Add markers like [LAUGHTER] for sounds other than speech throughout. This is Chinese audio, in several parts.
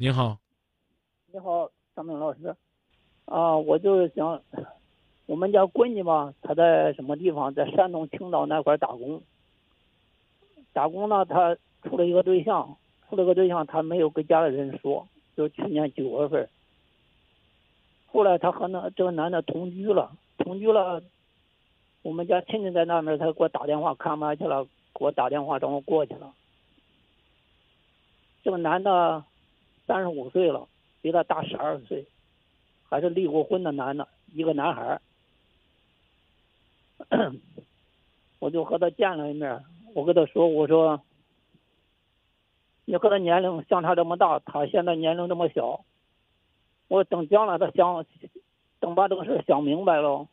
你好，你好，张明老师。啊，我就是想，我们家闺女吧，她在什么地方？在山东青岛那块打工。打工呢，她处了一个对象，处了个对象，她没有跟家里人说，就去年九月份。后来她和那这个男的同居了，同居了。我们家亲戚在那边，他给我打电话看完去了，给我打电话让我过去了。这个男的三十五岁了，比他大十二岁，还是离过婚的男的，一个男孩 [CLEARS THROAT] 我就和他见了一面，我跟他说：“我说，你和他年龄相差这么大，他现在年龄这么小，我等将来他想，等把这个事想明白了。”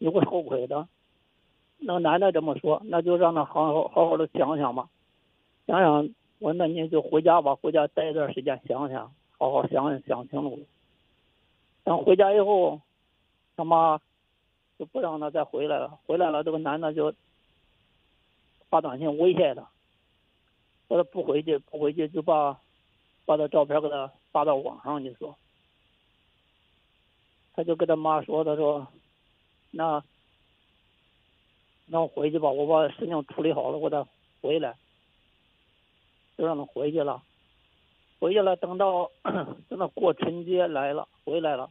你会后悔的，那个男的这么说，那就让他好好好好的想想吧，想想我那你就回家吧，回家待一段时间想想，好好想想清楚。等回家以后，他妈就不让他再回来了，回来了这个男的就发短信威胁他，说他不回去不回去就把把他照片给他发到网上去说，他就跟他妈说，他说。那，那我回去吧，我把事情处理好了，我再回来，就让他回去了。回去了，等到 [CLEARS THROAT] 等到过春节来了，回来了，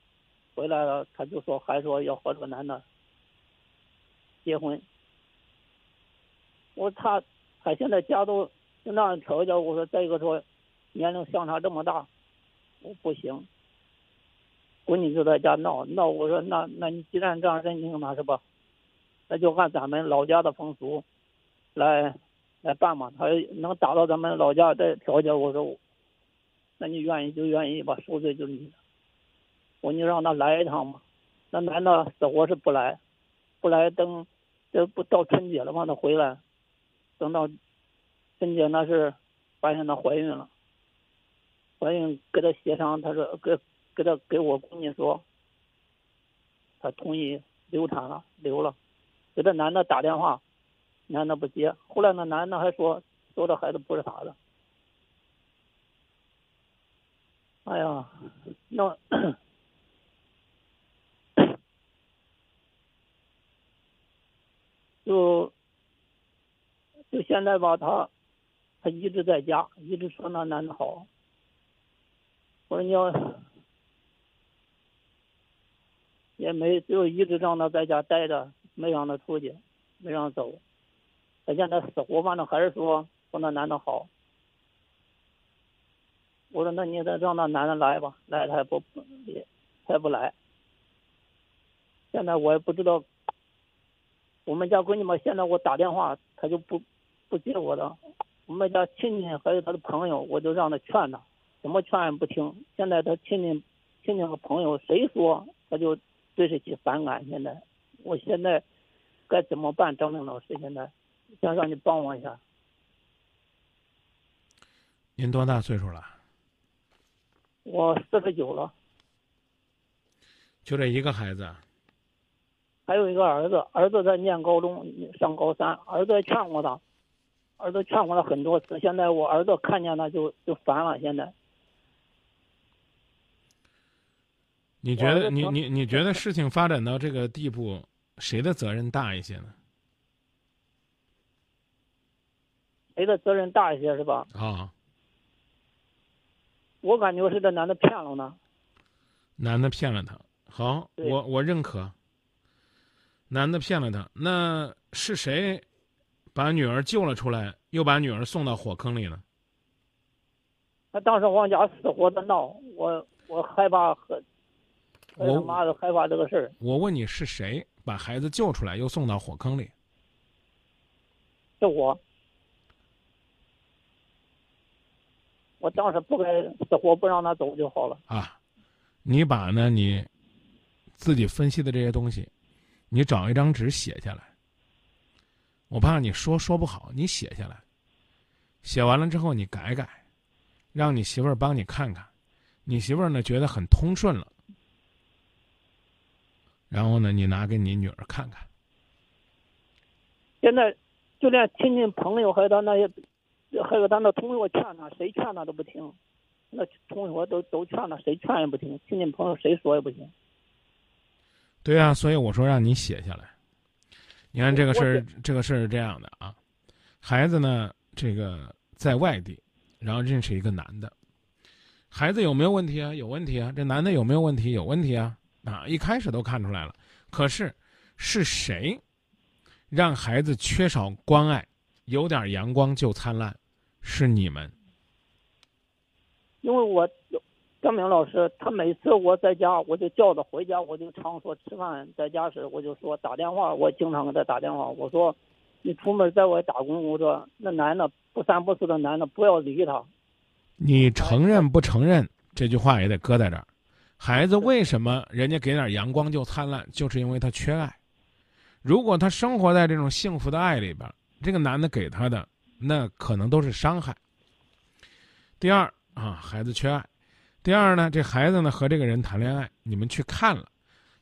回来了，他就说还说要和这个男的结婚。我他他现在家都就那样条件，我说再一个说年龄相差这么大，我不行。闺女就在家闹闹，我说那那你既然这样认定他是吧？那就按咱们老家的风俗来来办嘛。他能打到咱们老家再调解，我说，那你愿意就愿意吧，受罪就你的。我你让他来一趟嘛。那男的死活是不来，不来等这不到春节了吗？他回来，等到春节那是发现她怀孕了，怀孕给他协商，他说给。给他给我闺女说，他同意流产了，流了。给这男的打电话，男的不接。后来那男的还说，说这孩子不是他的。哎呀，那 [COUGHS] 就就现在吧，他他一直在家，一直说那男的好。我说你要。也没就一直让他在家待着，没让他出去，没让走。他现在死活反正还是说说那男的好。我说那你再让那男的来吧，来他也不也他也不来。现在我也不知道，我们家闺女嘛，现在我打电话他就不不接我的。我们家亲戚还有他的朋友，我就让他劝他，怎么劝也不听。现在他亲戚亲戚和朋友谁说他就。对得起反感，现在，我现在该怎么办？张明老师，现在想让你帮我一下。您多大岁数了？我四十九了。就这一个孩子？还有一个儿子，儿子在念高中，上高三。儿子劝过他，儿子劝过他很多次。现在我儿子看见他就就烦了，现在。你觉得你你你觉得事情发展到这个地步，谁的责任大一些呢？谁的责任大一些是吧？啊，我感觉是这男的骗了呢。男的骗了他，好，我我认可。男的骗了他，那是谁把女儿救了出来，又把女儿送到火坑里了？他当时往家死活的闹，我我害怕和。我他妈的害怕这个事儿。我问你是谁把孩子救出来又送到火坑里？是我。我当时不该死活不让他走就好了。啊，你把呢你自己分析的这些东西，你找一张纸写下来。我怕你说说不好，你写下来。写完了之后你改改，让你媳妇儿帮你看看。你媳妇儿呢觉得很通顺了。然后呢，你拿给你女儿看看。现在，就连亲戚朋友还有他那些还有他那同学劝他，谁劝他都不听，那同学都都劝他，谁劝也不听，亲戚朋友谁说也不行。对啊，所以我说让你写下来。你看这个事儿，这个事儿是这样的啊，孩子呢，这个在外地，然后认识一个男的，孩子有没有问题啊？有问题啊。这男的有没有问题？有问题啊。啊，一开始都看出来了。可是是谁让孩子缺少关爱，有点阳光就灿烂？是你们。因为我张明老师，他每次我在家，我就叫他回家，我就常说吃饭在家时，我就说打电话，我经常给他打电话，我说你出门在外打工，我说那男的不三不四的男的不要理他，你承认不承认这句话也得搁在这儿。孩子为什么人家给点阳光就灿烂，就是因为他缺爱。如果他生活在这种幸福的爱里边，这个男的给他的那可能都是伤害。第二啊，孩子缺爱；第二呢，这孩子呢和这个人谈恋爱，你们去看了，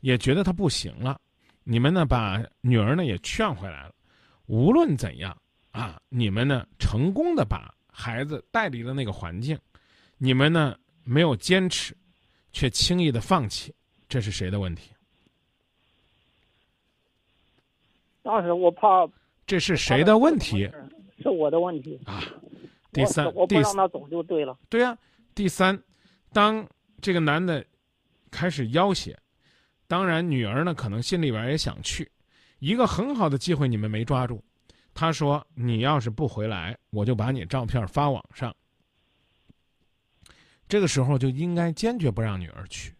也觉得他不行了，你们呢把女儿呢也劝回来了。无论怎样啊，你们呢成功的把孩子带离了那个环境，你们呢没有坚持。却轻易的放弃，这是谁的问题？当时我怕这是谁的问题？是我的问题啊！第三，我不第让他走就对了。对呀、第三，当这个男的开始要挟，当然女儿呢可能心里边也想去，一个很好的机会你们没抓住。他说：“你要是不回来，我就把你照片发网上。”这个时候就应该坚决不让女儿去。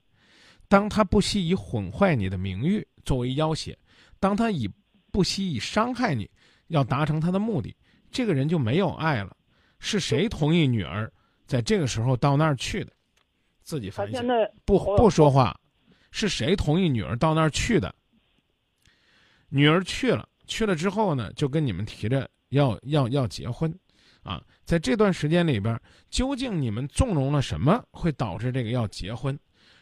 当他不惜以毁坏你的名誉作为要挟，当他以不惜以伤害你，要达成他的目的，这个人就没有爱了。是谁同意女儿在这个时候到那儿去的？自己反省不不说话，是谁同意女儿到那儿去的？女儿去了，去了之后呢，就跟你们提着要要要结婚，啊，在这段时间里边，究竟你们纵容了什么，会导致这个要结婚？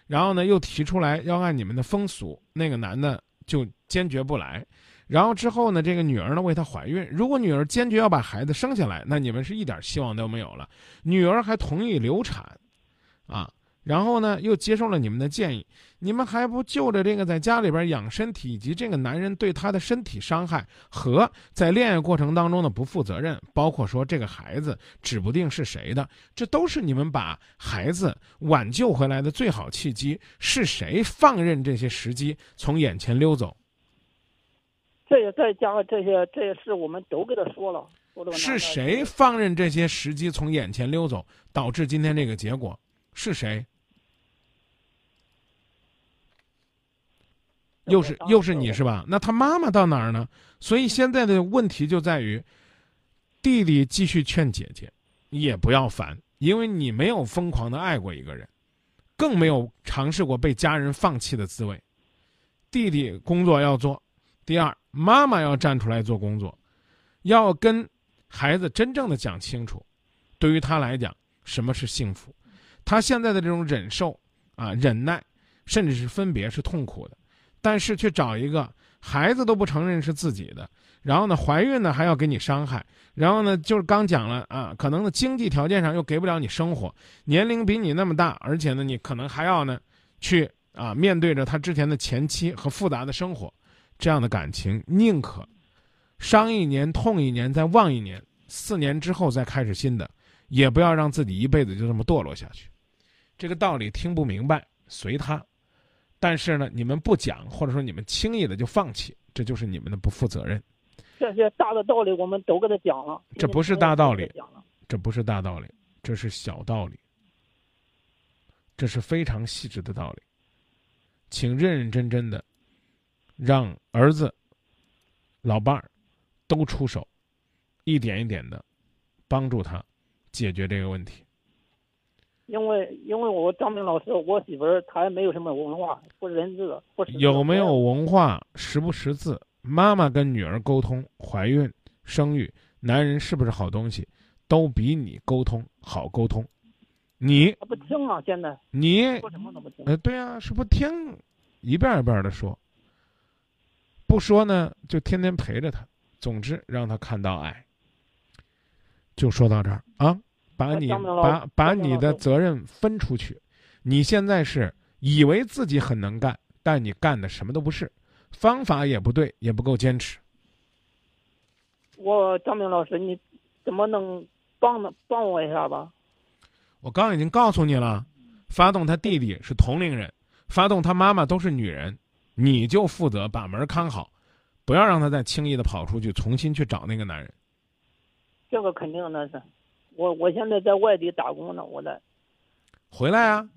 然后呢，又提出来要按你们的风俗，那个男的就坚决不来。然后之后呢，这个女儿呢为他怀孕，如果女儿坚决要把孩子生下来，那你们是一点希望都没有了。女儿还同意流产，啊，然后呢又接受了你们的建议，你们还不就着这个在家里边养身体以及这个男人对她的身体伤害和在恋爱过程当中的不负责任，包括说这个孩子指不定是谁的，这都是你们把孩子挽救回来的最好契机。是谁放任这些时机从眼前溜走？这也再加上这些这些事，我们都给他说了。是谁放任这些时机从眼前溜走，导致今天这个结果？是谁？又是又是你是吧？那他妈妈到哪儿呢？所以现在的问题就在于，弟弟继续劝姐姐，也不要烦，因为你没有疯狂的爱过一个人，更没有尝试过被家人放弃的滋味。弟弟工作要做，第二，妈妈要站出来做工作，要跟孩子真正的讲清楚，对于他来讲，什么是幸福？他现在的这种忍受啊、忍耐，甚至是分别是痛苦的，但是却找一个孩子都不承认是自己的，然后呢，怀孕呢还要给你伤害，然后呢，就是刚讲了啊，可能呢经济条件上又给不了你生活，年龄比你那么大，而且呢，你可能还要呢去啊面对着他之前的前妻和复杂的生活，这样的感情，宁可伤一年痛一年，再忘一年，四年之后再开始新的，也不要让自己一辈子就这么堕落下去。这个道理听不明白，随他。但是呢，你们不讲，或者说你们轻易的就放弃，这就是你们的不负责任。这些大的道理我们都给他讲了。这不是大道理讲了这不是大道理，这是小道理，这是非常细致的道理。请认认真真的，让儿子、老伴儿都出手，一点一点的帮助他解决这个问题。因为因为我张明老师，我媳妇儿她也没有什么文化，不认字，不识字有没有文化，识不识字？妈妈跟女儿沟通，怀孕、生育，男人是不是好东西，都比你沟通好沟通。你不听啊，现在你说什么都不听。呃，对啊，是不听，一遍一遍的说。不说呢，就天天陪着他。总之，让他看到爱。就说到这儿啊，把你把把你的责任分出去。你现在是以为自己很能干，但你干的什么都不是，方法也不对，也不够坚持。我张明老师，你怎么能帮呢帮我一下吧？我刚已经告诉你了，发动他弟弟是同龄人，发动他妈妈都是女人，你就负责把门看好，不要让他再轻易的跑出去，重新去找那个男人。这个肯定的是，我我现在在外地打工呢，我在回来啊，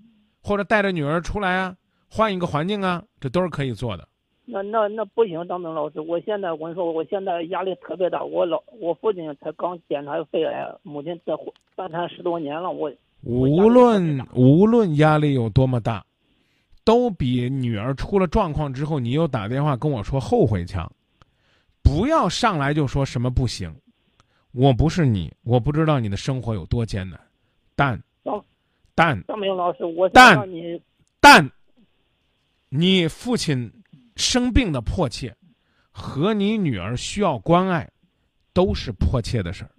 或者带着女儿出来啊，换一个环境啊，这都是可以做的。那那那不行，张明老师，我现在我跟你说，我现在压力特别大。我老我父亲才刚检查肺癌，母亲在半瘫十多年了，我无论无论压力有多么大，都比女儿出了状况之后你又打电话跟我说后悔强。不要上来就说什么不行，我不是你，我不知道你的生活有多艰难，但但张明老师，我但你但，你父亲生病的迫切，和你女儿需要关爱，都是迫切的事儿。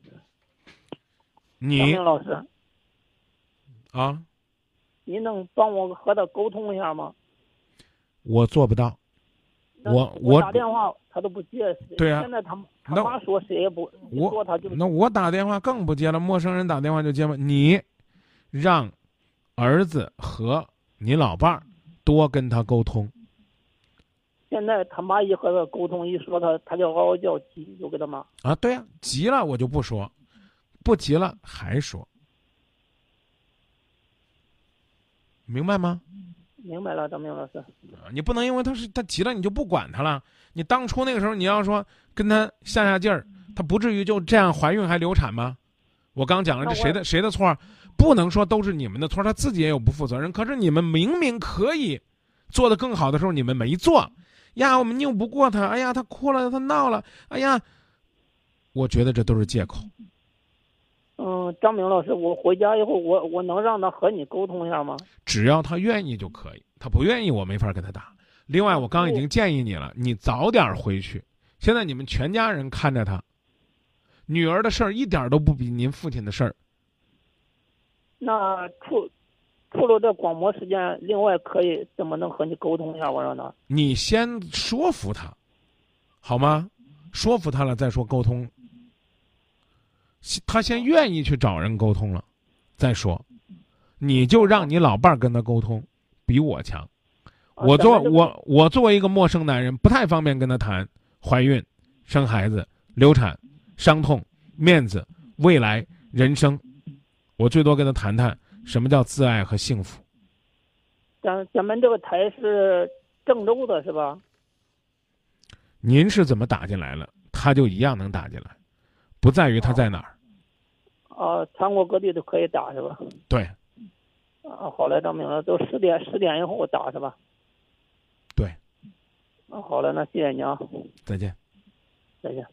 张你明老师，啊，你能帮我和他沟通一下吗？我做不到。我我我打电话他都不接，对啊现在他他妈说谁也不，我说他就那我打电话更不接了，陌生人打电话就接吗？你让儿子和你老伴儿多跟他沟通。现在他妈一和他沟通一说他他就嗷嗷叫急，就给他骂。啊，对呀、急了我就不说，不急了还说，明白吗？明白了，张明老师。啊你不能因为他是他急了你就不管他了。你当初那个时候你要说跟他下下劲儿，他不至于就这样怀孕还流产吗？我刚讲了，这谁的谁的错？不能说都是你们的错，他自己也有不负责任。可是你们明明可以做得更好的时候，你们没做呀，我们拗不过他。哎呀，他哭了，他闹了，哎呀，我觉得这都是借口。嗯，张明老师，我回家以后，我我能让他和你沟通一下吗？只要他愿意就可以，他不愿意我没法跟他打。另外，我刚已经建议你了，你早点回去。现在你们全家人看着他，女儿的事儿一点都不比您父亲的事儿。那除除了这广播时间，另外可以怎么能和你沟通一下？我让他你先说服他，好吗？说服他了再说沟通。他先愿意去找人沟通了，再说，你就让你老伴儿跟他沟通，比我强。啊我作咱们这个我我作为一个陌生男人，不太方便跟他谈怀孕、生孩子、流产、伤痛、面子、未来、人生。我最多跟他谈谈什么叫自爱和幸福。咱咱们这个台是郑州的是吧？您是怎么打进来了，他就一样能打进来，不在于他在哪儿。啊，全国各地都可以打是吧？对啊，好嘞，张明了，都十点十点以后打是吧？对，啊，好嘞，那谢谢你啊，再见。再见。